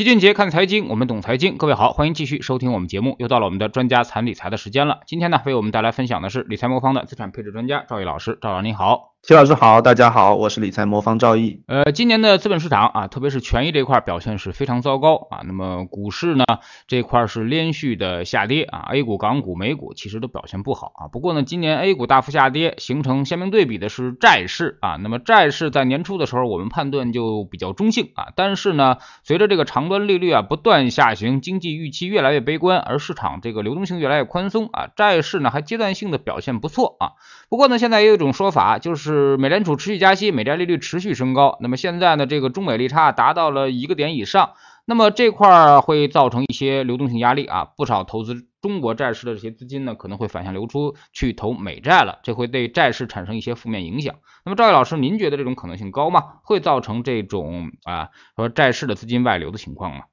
齐俊杰看财经，我们懂财经。各位好，欢迎继续收听我们节目。又到了我们的专家谈理财的时间了。今天呢，为我们带来分享的是理财魔方的资产配置专家赵毅老师。赵老师您好。齐老师好，大家好，我是理财魔方赵毅。呃，今年的资本市场啊，特别是权益这块表现是非常糟糕啊。那么股市呢这块是连续的下跌啊，A 股、港股、美股其实都表现不好啊。不过呢，今年 A 股大幅下跌，形成鲜明对比的是债市啊。那么债市在年初的时候，我们判断就比较中性啊。但是呢，随着这个长端利率啊不断下行，经济预期越来越悲观，而市场这个流动性越来越宽松啊，债市呢还阶段性的表现不错啊。不过呢，现在也有一种说法就是。美联储持续加息，美债利率持续升高。那么现在呢，这个中美利差达到了一个点以上，那么这块儿会造成一些流动性压力啊。不少投资中国债市的这些资金呢，可能会反向流出去投美债了，这会对债市产生一些负面影响。那么赵毅老师，您觉得这种可能性高吗？会造成这种啊说债市的资金外流的情况吗？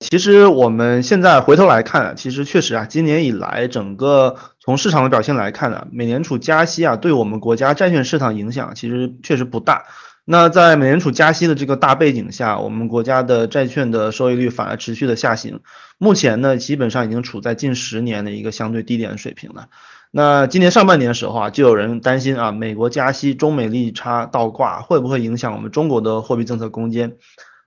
其实我们现在回头来看，其实确实啊，今年以来整个从市场的表现来看呢，美联储加息啊，对我们国家债券市场影响其实确实不大。那在美联储加息的这个大背景下，我们国家的债券的收益率反而持续的下行，目前呢，基本上已经处在近十年的一个相对低点水平了。那今年上半年的时候啊，就有人担心啊，美国加息，中美利差倒挂会不会影响我们中国的货币政策空间？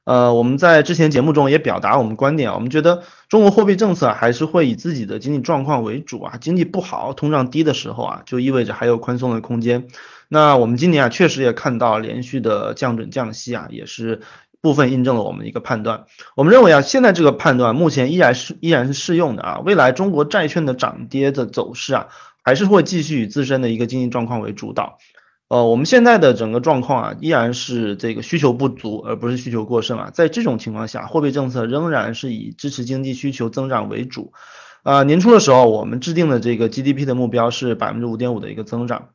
呃，我们在之前节目中也表达我们观点，我们觉得中国货币政策还是会以自己的经济状况为主啊，经济不好、通胀低的时候啊，就意味着还有宽松的空间。那我们今年啊，确实也看到连续的降准降息啊，也是部分印证了我们一个判断。我们认为啊，现在这个判断目前依然是依然是适用的啊，未来中国债券的涨跌的走势啊，还是会继续以自身的一个经济状况为主导。呃，我们现在的整个状况啊，依然是这个需求不足，而不是需求过剩啊。在这种情况下，货币政策仍然是以支持经济需求增长为主。啊，年初的时候，我们制定的这个 GDP 的目标是百分之五点五的一个增长，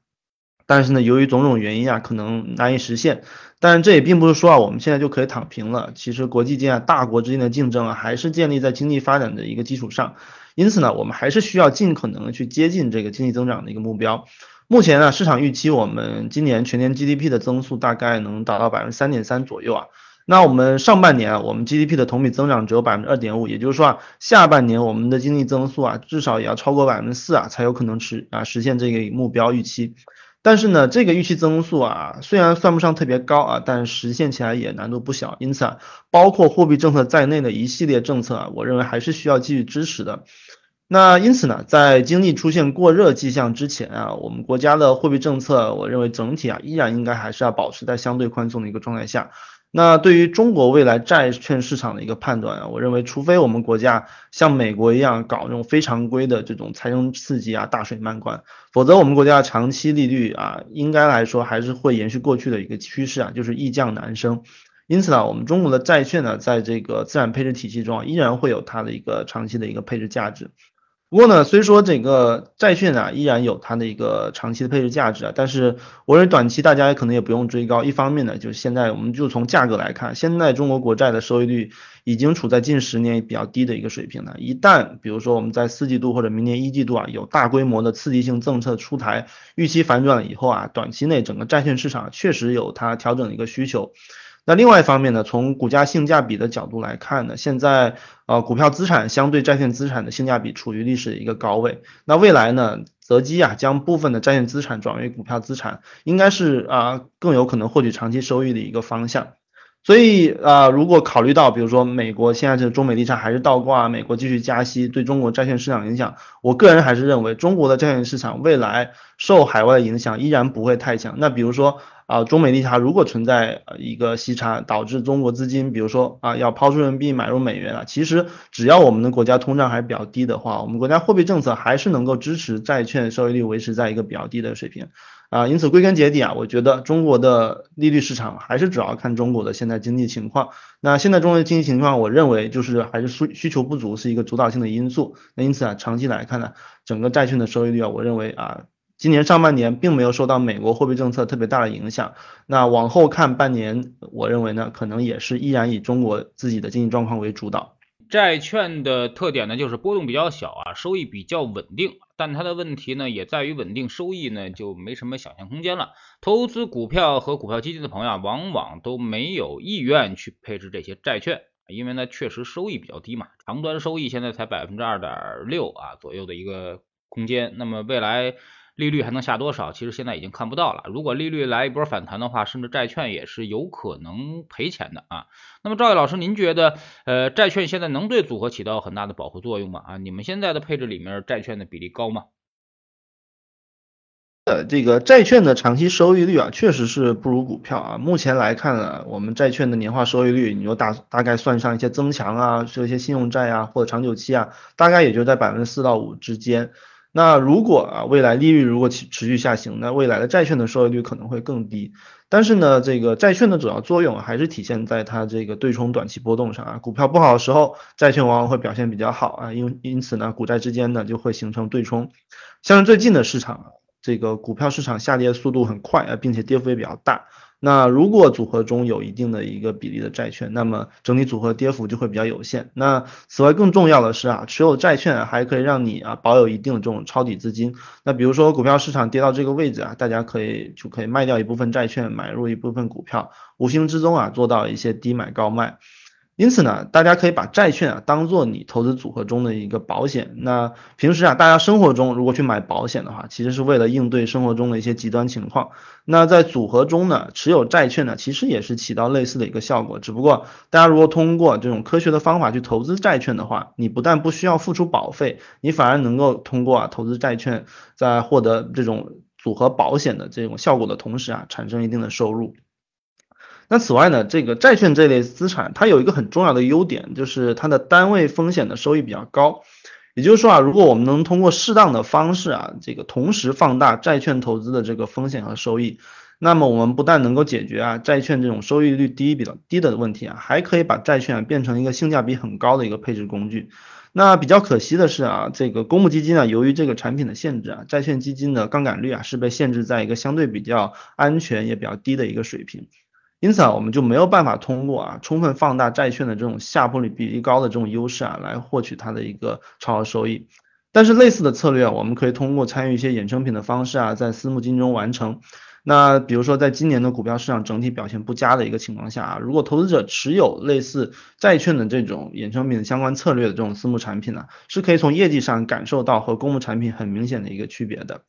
但是呢，由于种种原因啊，可能难以实现。但这也并不是说啊，我们现在就可以躺平了。其实国际间啊，大国之间的竞争啊，还是建立在经济发展的一个基础上。因此呢，我们还是需要尽可能的去接近这个经济增长的一个目标。目前呢，市场预期我们今年全年 GDP 的增速大概能达到百分之三点三左右啊。那我们上半年啊，我们 GDP 的同比增长只有百分之二点五，也就是说啊，下半年我们的经济增速啊，至少也要超过百分之四啊，才有可能实啊实现这个目标预期。但是呢，这个预期增速啊，虽然算不上特别高啊，但实现起来也难度不小。因此啊，包括货币政策在内的一系列政策啊，我认为还是需要继续支持的。那因此呢，在经济出现过热迹象之前啊，我们国家的货币政策，我认为整体啊依然应该还是要保持在相对宽松的一个状态下。那对于中国未来债券市场的一个判断啊，我认为除非我们国家像美国一样搞那种非常规的这种财政刺激啊，大水漫灌，否则我们国家长期利率啊，应该来说还是会延续过去的一个趋势啊，就是易降难升。因此呢，我们中国的债券呢，在这个资产配置体系中啊，依然会有它的一个长期的一个配置价值。不过呢，虽说这个债券啊依然有它的一个长期的配置价值啊，但是我认为短期大家可能也不用追高。一方面呢，就是现在我们就从价格来看，现在中国国债的收益率已经处在近十年比较低的一个水平了。一旦比如说我们在四季度或者明年一季度啊有大规模的刺激性政策出台，预期反转了以后啊，短期内整个债券市场确实有它调整的一个需求。那另外一方面呢，从股价性价比的角度来看呢，现在呃股票资产相对债券资产的性价比处于历史的一个高位。那未来呢，择机啊将部分的债券资产转为股票资产，应该是啊更有可能获取长期收益的一个方向。所以啊，如果考虑到比如说美国现在这中美利差还是倒挂，美国继续加息对中国债券市场影响，我个人还是认为中国的债券市场未来受海外的影响依然不会太强。那比如说。啊，中美利差如果存在一个息差，导致中国资金，比如说啊，要抛出人民币买入美元啊，其实只要我们的国家通胀还比较低的话，我们国家货币政策还是能够支持债券收益率维持在一个比较低的水平啊。因此归根结底啊，我觉得中国的利率市场还是主要看中国的现在经济情况。那现在中国的经济情况，我认为就是还是需需求不足是一个主导性的因素。那因此啊，长期来看呢，整个债券的收益率啊，我认为啊。今年上半年并没有受到美国货币政策特别大的影响，那往后看半年，我认为呢，可能也是依然以中国自己的经济状况为主导。债券的特点呢，就是波动比较小啊，收益比较稳定，但它的问题呢，也在于稳定收益呢就没什么想象空间了。投资股票和股票基金的朋友啊，往往都没有意愿去配置这些债券。因为呢确实收益比较低嘛，长端收益现在才百分之二点六啊左右的一个空间，那么未来利率还能下多少？其实现在已经看不到了。如果利率来一波反弹的话，甚至债券也是有可能赔钱的啊。那么赵毅老师，您觉得呃债券现在能对组合起到很大的保护作用吗？啊，你们现在的配置里面债券的比例高吗？呃，这个债券的长期收益率啊，确实是不如股票啊。目前来看呢，我们债券的年化收益率，你说大大概算上一些增强啊，是一些信用债啊或者长久期啊，大概也就在百分之四到五之间。那如果啊未来利率如果持持续下行，那未来的债券的收益率可能会更低。但是呢，这个债券的主要作用还是体现在它这个对冲短期波动上啊。股票不好的时候，债券往往会表现比较好啊，因因此呢，股债之间呢就会形成对冲。像是最近的市场。这个股票市场下跌速度很快啊，并且跌幅也比较大。那如果组合中有一定的一个比例的债券，那么整体组合跌幅就会比较有限。那此外更重要的是啊，持有债券还可以让你啊保有一定的这种抄底资金。那比如说股票市场跌到这个位置啊，大家可以就可以卖掉一部分债券，买入一部分股票，无形之中啊做到一些低买高卖。因此呢，大家可以把债券啊当做你投资组合中的一个保险。那平时啊，大家生活中如果去买保险的话，其实是为了应对生活中的一些极端情况。那在组合中呢，持有债券呢，其实也是起到类似的一个效果。只不过大家如果通过这种科学的方法去投资债券的话，你不但不需要付出保费，你反而能够通过啊投资债券，在获得这种组合保险的这种效果的同时啊，产生一定的收入。那此外呢，这个债券这类资产，它有一个很重要的优点，就是它的单位风险的收益比较高。也就是说啊，如果我们能通过适当的方式啊，这个同时放大债券投资的这个风险和收益，那么我们不但能够解决啊债券这种收益率低比较低的问题啊，还可以把债券变成一个性价比很高的一个配置工具。那比较可惜的是啊，这个公募基金啊，由于这个产品的限制啊，债券基金的杠杆率啊是被限制在一个相对比较安全也比较低的一个水平。因此啊，我们就没有办法通过啊充分放大债券的这种下破率比例高的这种优势啊，来获取它的一个超额收益。但是类似的策略啊，我们可以通过参与一些衍生品的方式啊，在私募基金中完成。那比如说，在今年的股票市场整体表现不佳的一个情况下啊，如果投资者持有类似债券的这种衍生品相关策略的这种私募产品呢，是可以从业绩上感受到和公募产品很明显的一个区别的。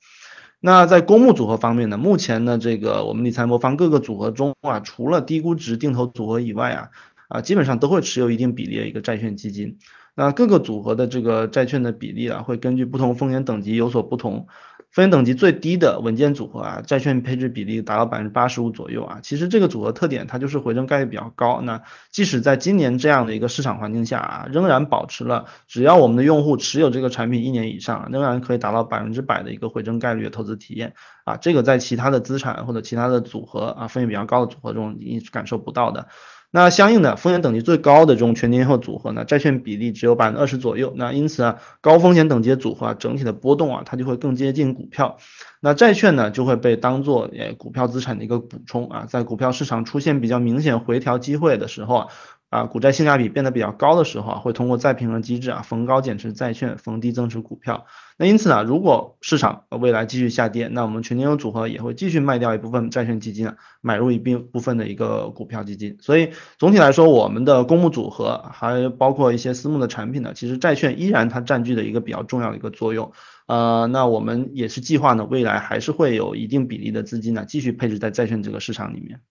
那在公募组合方面呢，目前呢，这个我们理财魔方各个组合中啊，除了低估值定投组合以外啊，啊，基本上都会持有一定比例的一个债券基金。那各个组合的这个债券的比例啊，会根据不同风险等级有所不同。风险等级最低的稳健组合啊，债券配置比例达到百分之八十五左右啊。其实这个组合特点它就是回正概率比较高。那即使在今年这样的一个市场环境下啊，仍然保持了只要我们的用户持有这个产品一年以上，仍然可以达到百分之百的一个回正概率的投资体验啊。这个在其他的资产或者其他的组合啊，风险比较高的组合中你感受不到的。那相应的风险等级最高的这种全天候组合呢，债券比例只有百分之二十左右。那因此啊，高风险等级的组合啊，整体的波动啊，它就会更接近股票。那债券呢，就会被当做诶股票资产的一个补充啊，在股票市场出现比较明显回调机会的时候啊。啊，股债性价比变得比较高的时候，会通过再平衡机制啊，逢高减持债券，逢低增持股票。那因此呢，如果市场未来继续下跌，那我们全年有组合也会继续卖掉一部分债券基金，买入一并部分的一个股票基金。所以总体来说，我们的公募组合还包括一些私募的产品呢，其实债券依然它占据的一个比较重要的一个作用。呃，那我们也是计划呢，未来还是会有一定比例的资金呢，继续配置在债券这个市场里面。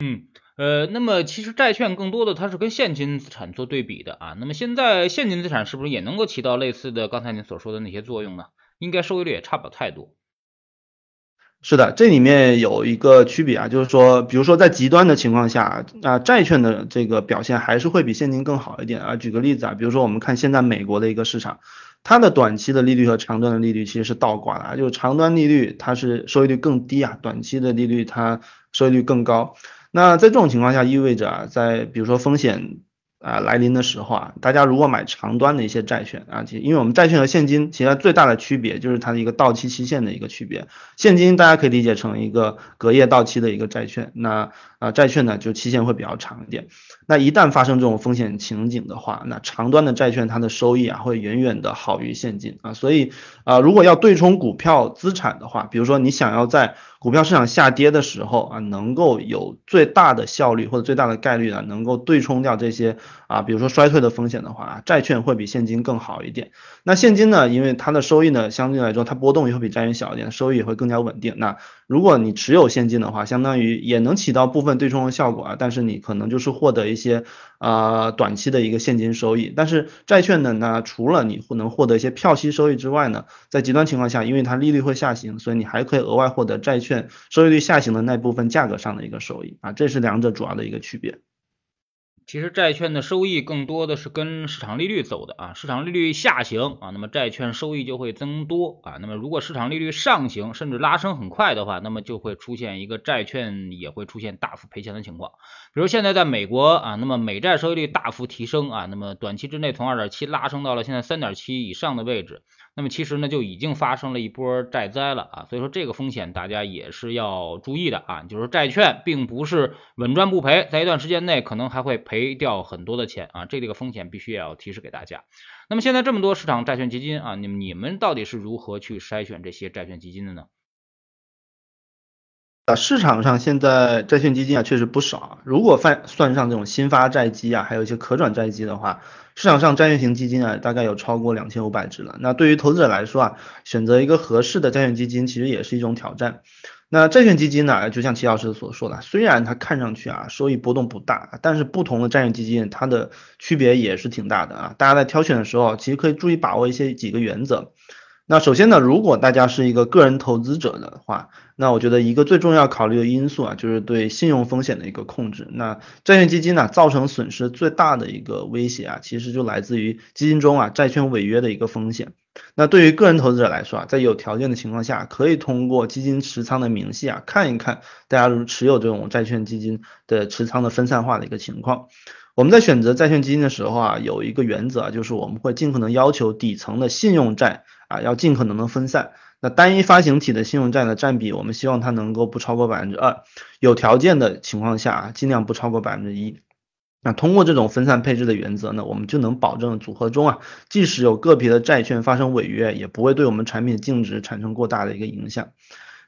嗯。呃，那么其实债券更多的它是跟现金资产做对比的啊。那么现在现金资产是不是也能够起到类似的刚才您所说的那些作用呢？应该收益率也差不了太多。是的，这里面有一个区别啊，就是说，比如说在极端的情况下啊，债券的这个表现还是会比现金更好一点啊。举个例子啊，比如说我们看现在美国的一个市场，它的短期的利率和长端的利率其实是倒挂的啊，就是长端利率它是收益率更低啊，短期的利率它收益率更高。那在这种情况下，意味着啊，在比如说风险啊来临的时候啊，大家如果买长端的一些债券啊，其因为我们债券和现金其实最大的区别就是它的一个到期期限的一个区别。现金大家可以理解成一个隔夜到期的一个债券，那啊，债券呢就期限会比较长一点。那一旦发生这种风险情景的话，那长端的债券它的收益啊会远远的好于现金啊，所以啊，如果要对冲股票资产的话，比如说你想要在股票市场下跌的时候啊，能够有最大的效率或者最大的概率呢，能够对冲掉这些啊，比如说衰退的风险的话啊，债券会比现金更好一点。那现金呢，因为它的收益呢，相对来说它波动也会比债券小一点，收益也会更加稳定。那如果你持有现金的话，相当于也能起到部分对冲的效果啊，但是你可能就是获得一些啊短期的一个现金收益。但是债券呢，那除了你能获得一些票息收益之外呢，在极端情况下，因为它利率会下行，所以你还可以额外获得债券。收益率下行的那部分价格上的一个收益啊，这是两者主要的一个区别。其实债券的收益更多的是跟市场利率走的啊，市场利率下行啊，那么债券收益就会增多啊。那么如果市场利率上行，甚至拉升很快的话，那么就会出现一个债券也会出现大幅赔钱的情况。比如现在在美国啊，那么美债收益率大幅提升啊，那么短期之内从二点七拉升到了现在三点七以上的位置。那么其实呢，就已经发生了一波债灾了啊，所以说这个风险大家也是要注意的啊，就是债券并不是稳赚不赔，在一段时间内可能还会赔掉很多的钱啊，这个风险必须也要提示给大家。那么现在这么多市场债券基金啊，你们你们到底是如何去筛选这些债券基金的呢？啊，市场上现在债券基金啊确实不少，如果算算上这种新发债基啊，还有一些可转债基的话。市场上债券型基金啊，大概有超过两千五百只了。那对于投资者来说啊，选择一个合适的债券基金，其实也是一种挑战。那债券基金呢，就像齐老师所说的，虽然它看上去啊收益波动不大，但是不同的债券基金它的区别也是挺大的啊。大家在挑选的时候，其实可以注意把握一些几个原则。那首先呢，如果大家是一个个人投资者的话，那我觉得一个最重要考虑的因素啊，就是对信用风险的一个控制。那债券基金呢，造成损失最大的一个威胁啊，其实就来自于基金中啊债券违约的一个风险。那对于个人投资者来说啊，在有条件的情况下，可以通过基金持仓的明细啊，看一看大家持有这种债券基金的持仓的分散化的一个情况。我们在选择债券基金的时候啊，有一个原则啊，就是我们会尽可能要求底层的信用债。啊，要尽可能的分散。那单一发行体的信用债的占比，我们希望它能够不超过百分之二，有条件的情况下啊，尽量不超过百分之一。那通过这种分散配置的原则呢，我们就能保证组合中啊，即使有个别的债券发生违约，也不会对我们产品净值产生过大的一个影响。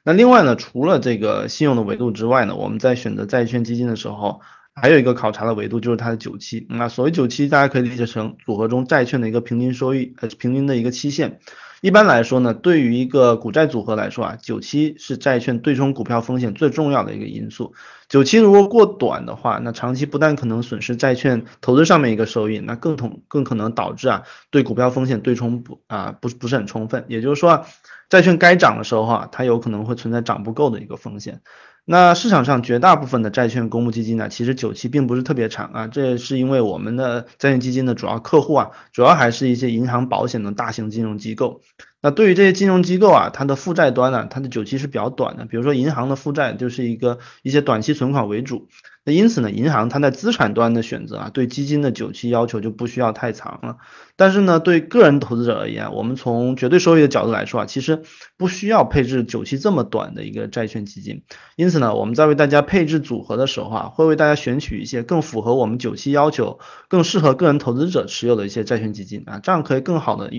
那另外呢，除了这个信用的维度之外呢，我们在选择债券基金的时候，还有一个考察的维度就是它的久期。那所谓久期，大家可以理解成组合中债券的一个平均收益，呃，平均的一个期限。一般来说呢，对于一个股债组合来说啊，久期是债券对冲股票风险最重要的一个因素。久期如果过短的话，那长期不但可能损失债券投资上面一个收益，那更同更可能导致啊对股票风险对冲不啊不不是很充分。也就是说，债券该涨的时候啊，它有可能会存在涨不够的一个风险。那市场上绝大部分的债券公募基金呢，其实久期并不是特别长啊，这是因为我们的债券基金的主要客户啊，主要还是一些银行、保险的大型金融机构。那对于这些金融机构啊，它的负债端呢，它的久期是比较短的，比如说银行的负债就是一个一些短期存款为主。那因此呢，银行它在资产端的选择啊，对基金的久期要求就不需要太长了。但是呢，对个人投资者而言，我们从绝对收益的角度来说啊，其实不需要配置久期这么短的一个债券基金。因此呢，我们在为大家配置组合的时候啊，会为大家选取一些更符合我们久期要求、更适合个人投资者持有的一些债券基金啊，这样可以更好的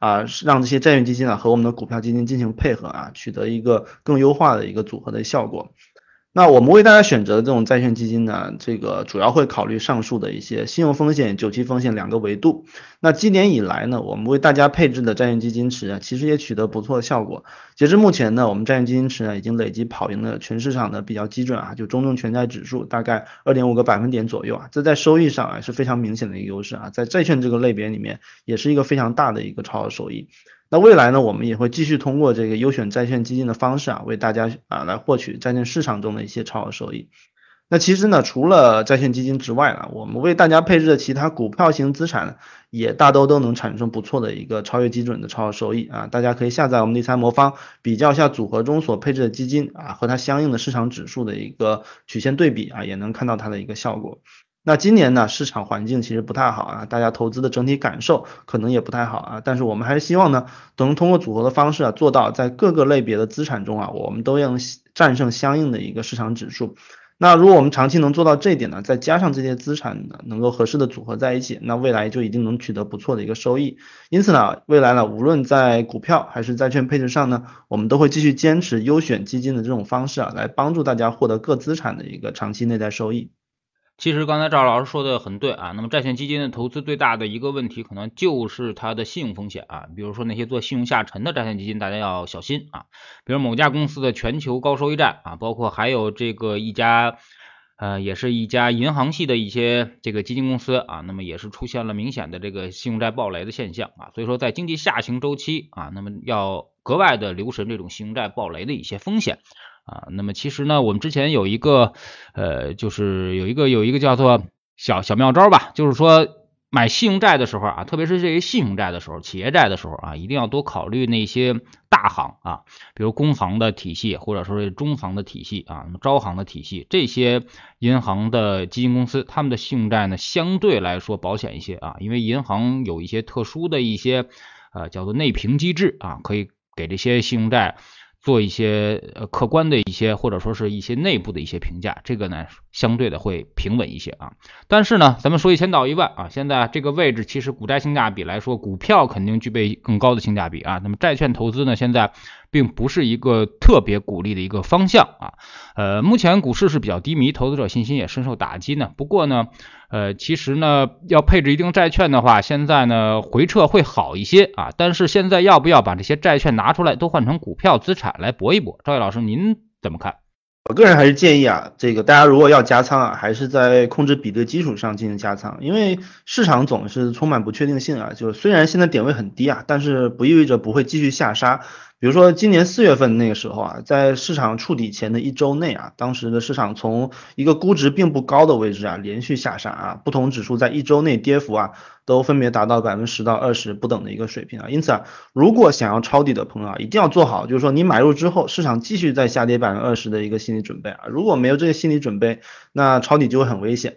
啊让这些债券基金啊和我们的股票基金进行配合啊，取得一个更优化的一个组合的效果。那我们为大家选择的这种债券基金呢，这个主要会考虑上述的一些信用风险、久期风险两个维度。那今年以来呢，我们为大家配置的债券基金池啊，其实也取得不错的效果。截至目前呢，我们债券基金池呢已经累计跑赢了全市场的比较基准啊，就中证全债指数大概二点五个百分点左右啊，这在收益上啊是非常明显的一个优势啊，在债券这个类别里面也是一个非常大的一个超额收益。那未来呢，我们也会继续通过这个优选债券基金的方式啊，为大家啊来获取债券市场中的一些超额收益。那其实呢，除了债券基金之外啊，我们为大家配置的其他股票型资产也大都都能产生不错的一个超越基准的超额收益啊。大家可以下载我们理财魔方，比较一下组合中所配置的基金啊和它相应的市场指数的一个曲线对比啊，也能看到它的一个效果。那今年呢，市场环境其实不太好啊，大家投资的整体感受可能也不太好啊。但是我们还是希望呢，能通过组合的方式啊，做到在各个类别的资产中啊，我们都要战胜相应的一个市场指数。那如果我们长期能做到这一点呢，再加上这些资产呢能够合适的组合在一起，那未来就一定能取得不错的一个收益。因此呢，未来呢，无论在股票还是债券配置上呢，我们都会继续坚持优选基金的这种方式啊，来帮助大家获得各资产的一个长期内在收益。其实刚才赵老师说的很对啊，那么债券基金的投资最大的一个问题，可能就是它的信用风险啊。比如说那些做信用下沉的债券基金，大家要小心啊。比如某家公司的全球高收益债啊，包括还有这个一家呃，也是一家银行系的一些这个基金公司啊，那么也是出现了明显的这个信用债暴雷的现象啊。所以说在经济下行周期啊，那么要格外的留神这种信用债暴雷的一些风险。啊，那么其实呢，我们之前有一个，呃，就是有一个有一个叫做小小妙招吧，就是说买信用债的时候啊，特别是这些信用债的时候，企业债的时候啊，一定要多考虑那些大行啊，比如工行的体系，或者说是中行的体系啊，招行的体系，这些银行的基金公司，他们的信用债呢，相对来说保险一些啊，因为银行有一些特殊的一些呃叫做内评机制啊，可以给这些信用债。做一些呃客观的一些或者说是一些内部的一些评价，这个呢相对的会平稳一些啊。但是呢，咱们说一千道一万啊，现在这个位置其实股债性价比来说，股票肯定具备更高的性价比啊。那么债券投资呢，现在。并不是一个特别鼓励的一个方向啊，呃，目前股市是比较低迷，投资者信心也深受打击呢。不过呢，呃，其实呢，要配置一定债券的话，现在呢回撤会好一些啊。但是现在要不要把这些债券拿出来都换成股票资产来搏一搏？赵毅老师，您怎么看？我个人还是建议啊，这个大家如果要加仓啊，还是在控制比的基础上进行加仓，因为市场总是充满不确定性啊。就是虽然现在点位很低啊，但是不意味着不会继续下杀。比如说今年四月份那个时候啊，在市场触底前的一周内啊，当时的市场从一个估值并不高的位置啊，连续下杀啊，不同指数在一周内跌幅啊，都分别达到百分之十到二十不等的一个水平啊。因此啊，如果想要抄底的朋友啊，一定要做好，就是说你买入之后，市场继续再下跌百分之二十的一个心理准备啊。如果没有这个心理准备，那抄底就会很危险。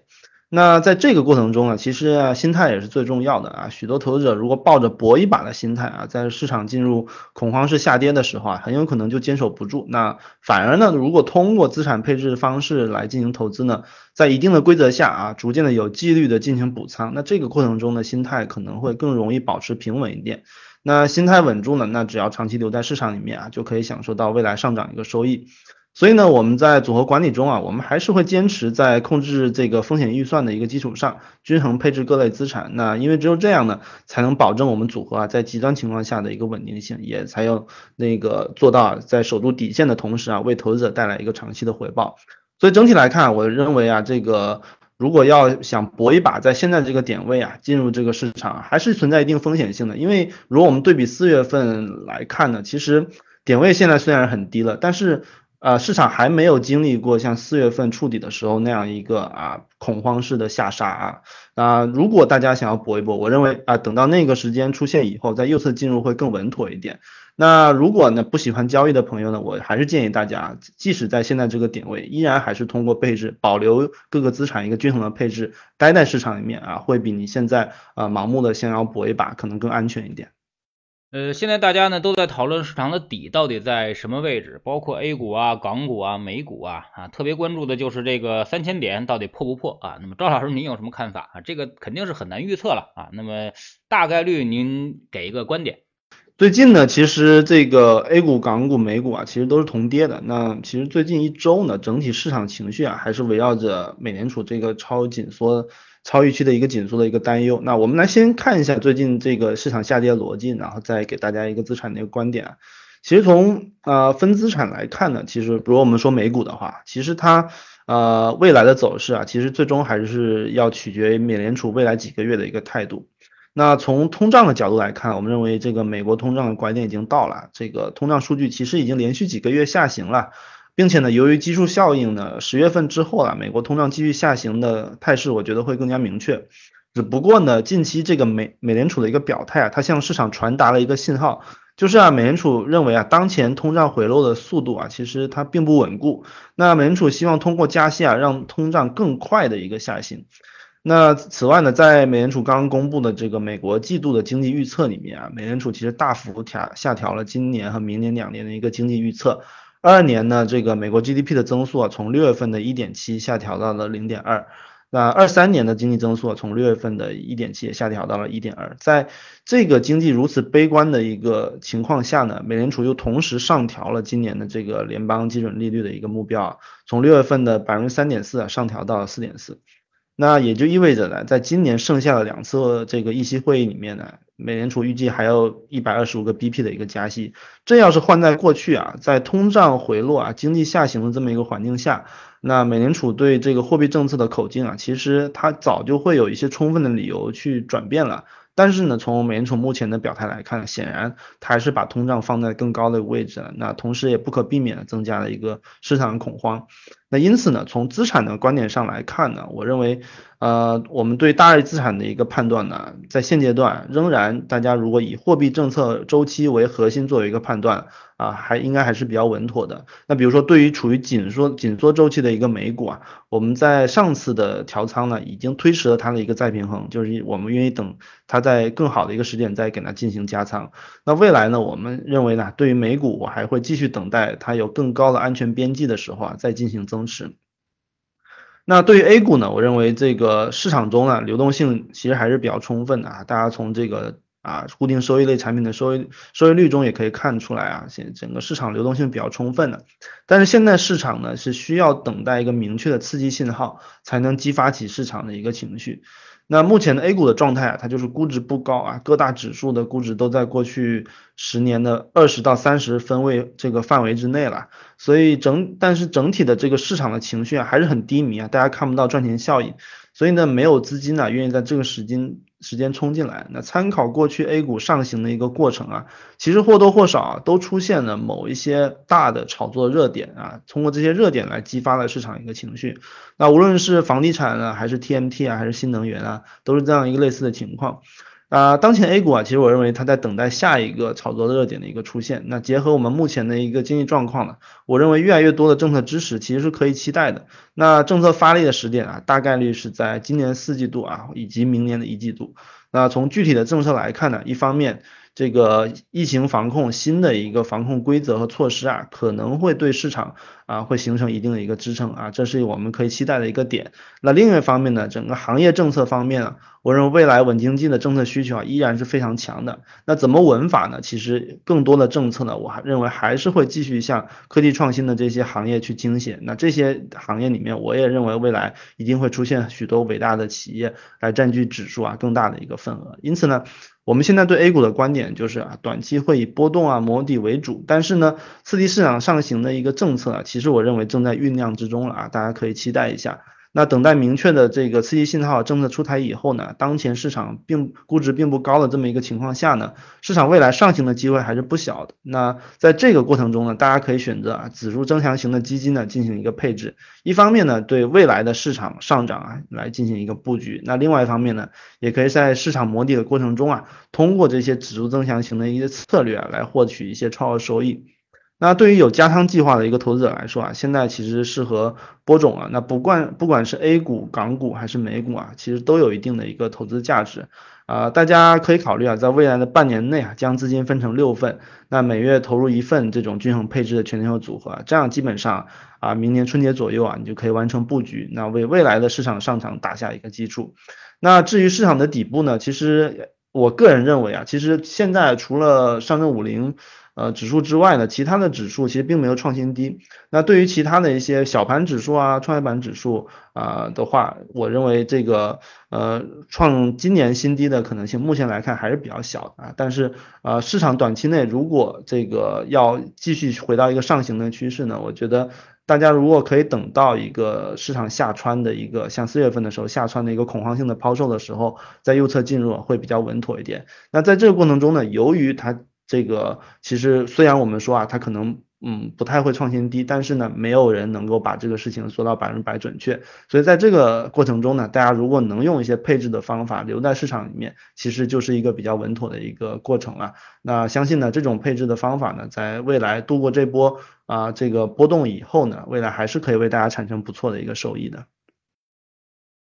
那在这个过程中呢，其实，心态也是最重要的啊。许多投资者如果抱着搏一把的心态啊，在市场进入恐慌式下跌的时候啊，很有可能就坚守不住。那反而呢，如果通过资产配置方式来进行投资呢，在一定的规则下啊，逐渐的有纪律的进行补仓，那这个过程中的心态可能会更容易保持平稳一点。那心态稳住呢，那只要长期留在市场里面啊，就可以享受到未来上涨一个收益。所以呢，我们在组合管理中啊，我们还是会坚持在控制这个风险预算的一个基础上，均衡配置各类资产。那因为只有这样呢，才能保证我们组合啊在极端情况下的一个稳定性，也才有那个做到在守住底线的同时啊，为投资者带来一个长期的回报。所以整体来看，我认为啊，这个如果要想搏一把，在现在这个点位啊进入这个市场，还是存在一定风险性的。因为如果我们对比四月份来看呢，其实点位现在虽然很低了，但是呃，市场还没有经历过像四月份触底的时候那样一个啊恐慌式的下杀啊啊，如果大家想要搏一搏，我认为啊等到那个时间出现以后，在右侧进入会更稳妥一点。那如果呢不喜欢交易的朋友呢，我还是建议大家，即使在现在这个点位，依然还是通过配置保留各个资产一个均衡的配置，待在市场里面啊，会比你现在啊盲目的想要搏一把可能更安全一点。呃，现在大家呢都在讨论市场的底到底在什么位置，包括 A 股啊、港股啊、美股啊啊，特别关注的就是这个三千点到底破不破啊？那么赵老师您有什么看法啊？这个肯定是很难预测了啊。那么大概率您给一个观点。最近呢，其实这个 A 股、港股、美股啊，其实都是同跌的。那其实最近一周呢，整体市场情绪啊，还是围绕着美联储这个超紧缩。超预期的一个紧缩的一个担忧。那我们来先看一下最近这个市场下跌逻辑，然后再给大家一个资产的一个观点。其实从呃分资产来看呢，其实比如我们说美股的话，其实它呃未来的走势啊，其实最终还是要取决于美联储未来几个月的一个态度。那从通胀的角度来看，我们认为这个美国通胀的拐点已经到了，这个通胀数据其实已经连续几个月下行了。并且呢，由于基数效应呢，十月份之后啊，美国通胀继续下行的态势，我觉得会更加明确。只不过呢，近期这个美美联储的一个表态啊，它向市场传达了一个信号，就是啊，美联储认为啊，当前通胀回落的速度啊，其实它并不稳固。那美联储希望通过加息啊，让通胀更快的一个下行。那此外呢，在美联储刚刚公布的这个美国季度的经济预测里面啊，美联储其实大幅调下调了今年和明年两年的一个经济预测。二二年呢，这个美国 GDP 的增速啊，从六月份的一点七下调到了零点二。那二三年的经济增速从六月份的一点七下调到了一点二，在这个经济如此悲观的一个情况下呢，美联储又同时上调了今年的这个联邦基准利率的一个目标，从六月份的百分之三点四上调到了四点四。那也就意味着呢，在今年剩下的两次这个议息会议里面呢，美联储预计还有一百二十五个 BP 的一个加息。这要是换在过去啊，在通胀回落啊、经济下行的这么一个环境下，那美联储对这个货币政策的口径啊，其实它早就会有一些充分的理由去转变了。但是呢，从美联储目前的表态来看，显然它还是把通胀放在更高的位置了。那同时也不可避免的增加了一个市场恐慌。那因此呢，从资产的观点上来看呢，我认为，呃，我们对大类资产的一个判断呢，在现阶段仍然，大家如果以货币政策周期为核心作为一个判断。啊，还应该还是比较稳妥的。那比如说，对于处于紧缩紧缩周期的一个美股啊，我们在上次的调仓呢，已经推迟了它的一个再平衡，就是我们愿意等它在更好的一个时点再给它进行加仓。那未来呢，我们认为呢，对于美股，我还会继续等待它有更高的安全边际的时候啊，再进行增同时。那对于 A 股呢，我认为这个市场中呢，流动性其实还是比较充分的啊，大家从这个。啊，固定收益类产品的收益收益率中也可以看出来啊，现整个市场流动性比较充分的。但是现在市场呢是需要等待一个明确的刺激信号，才能激发起市场的一个情绪。那目前的 A 股的状态啊，它就是估值不高啊，各大指数的估值都在过去十年的二十到三十分位这个范围之内了。所以整但是整体的这个市场的情绪啊还是很低迷啊，大家看不到赚钱效应。所以呢，没有资金呢愿意在这个时间。时间冲进来，那参考过去 A 股上行的一个过程啊，其实或多或少都出现了某一些大的炒作热点啊，通过这些热点来激发了市场一个情绪。那无论是房地产啊，还是 TMT 啊，还是新能源啊，都是这样一个类似的情况。啊，当前 A 股啊，其实我认为它在等待下一个炒作热点的一个出现。那结合我们目前的一个经济状况呢，我认为越来越多的政策支持其实是可以期待的。那政策发力的时点啊，大概率是在今年四季度啊，以及明年的一季度。那从具体的政策来看呢，一方面。这个疫情防控新的一个防控规则和措施啊，可能会对市场啊会形成一定的一个支撑啊，这是我们可以期待的一个点。那另一方面呢，整个行业政策方面啊，我认为未来稳经济的政策需求啊依然是非常强的。那怎么稳法呢？其实更多的政策呢，我还认为还是会继续向科技创新的这些行业去倾斜。那这些行业里面，我也认为未来一定会出现许多伟大的企业来占据指数啊更大的一个份额。因此呢。我们现在对 A 股的观点就是啊，短期会以波动啊磨底为主，但是呢，刺激市场上行的一个政策啊，其实我认为正在酝酿之中了啊，大家可以期待一下。那等待明确的这个刺激信号政策出台以后呢，当前市场并估值并不高的这么一个情况下呢，市场未来上行的机会还是不小的。那在这个过程中呢，大家可以选择啊指数增强型的基金呢进行一个配置，一方面呢对未来的市场上涨啊来进行一个布局，那另外一方面呢，也可以在市场磨底的过程中啊，通过这些指数增强型的一些策略啊来获取一些超额收益。那对于有加仓计划的一个投资者来说啊，现在其实适合播种了。那不管不管是 A 股、港股还是美股啊，其实都有一定的一个投资价值啊。大家可以考虑啊，在未来的半年内啊，将资金分成六份，那每月投入一份这种均衡配置的全天候组合，这样基本上啊，明年春节左右啊，你就可以完成布局，那为未来的市场上涨打下一个基础。那至于市场的底部呢，其实我个人认为啊，其实现在除了上证五零。呃，指数之外呢，其他的指数其实并没有创新低。那对于其他的一些小盘指数啊、创业板指数啊的话，我认为这个呃创今年新低的可能性，目前来看还是比较小啊。但是呃，市场短期内如果这个要继续回到一个上行的趋势呢，我觉得大家如果可以等到一个市场下穿的一个像四月份的时候下穿的一个恐慌性的抛售的时候，在右侧进入会比较稳妥一点。那在这个过程中呢，由于它这个其实虽然我们说啊，它可能嗯不太会创新低，但是呢，没有人能够把这个事情做到百分之百准确。所以在这个过程中呢，大家如果能用一些配置的方法留在市场里面，其实就是一个比较稳妥的一个过程了。那相信呢，这种配置的方法呢，在未来度过这波啊这个波动以后呢，未来还是可以为大家产生不错的一个收益的。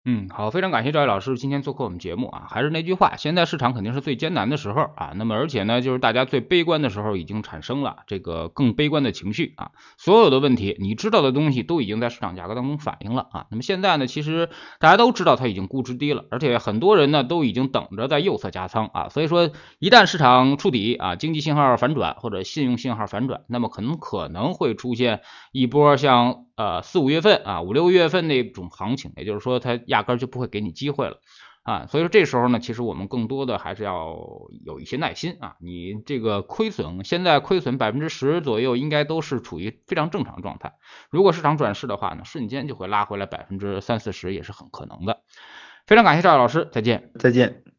嗯，好，非常感谢赵毅老师今天做客我们节目啊。还是那句话，现在市场肯定是最艰难的时候啊。那么而且呢，就是大家最悲观的时候已经产生了这个更悲观的情绪啊。所有的问题，你知道的东西都已经在市场价格当中反映了啊。那么现在呢，其实大家都知道它已经估值低了，而且很多人呢都已经等着在右侧加仓啊。所以说，一旦市场触底啊，经济信号反转或者信用信号反转，那么可能可能会出现一波像。呃，四五月份啊，五六月份那种行情，也就是说，它压根就不会给你机会了啊。所以说这时候呢，其实我们更多的还是要有一些耐心啊。你这个亏损，现在亏损百分之十左右，应该都是处于非常正常状态。如果市场转势的话呢，瞬间就会拉回来百分之三四十，也是很可能的。非常感谢赵老师，再见，再见。